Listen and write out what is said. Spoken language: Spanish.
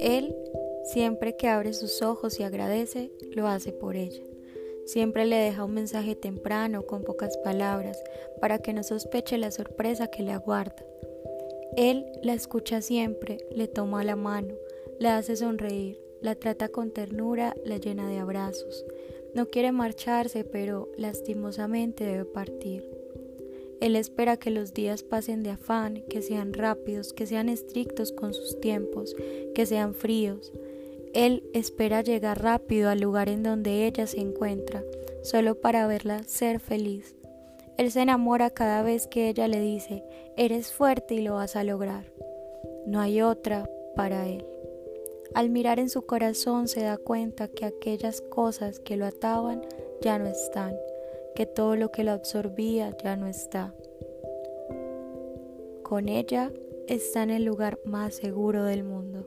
Él, siempre que abre sus ojos y agradece, lo hace por ella. Siempre le deja un mensaje temprano, con pocas palabras, para que no sospeche la sorpresa que le aguarda. Él la escucha siempre, le toma la mano, la hace sonreír, la trata con ternura, la llena de abrazos. No quiere marcharse, pero lastimosamente debe partir. Él espera que los días pasen de afán, que sean rápidos, que sean estrictos con sus tiempos, que sean fríos. Él espera llegar rápido al lugar en donde ella se encuentra, solo para verla ser feliz. Él se enamora cada vez que ella le dice, eres fuerte y lo vas a lograr. No hay otra para él. Al mirar en su corazón se da cuenta que aquellas cosas que lo ataban ya no están, que todo lo que lo absorbía ya no está. Con ella está en el lugar más seguro del mundo.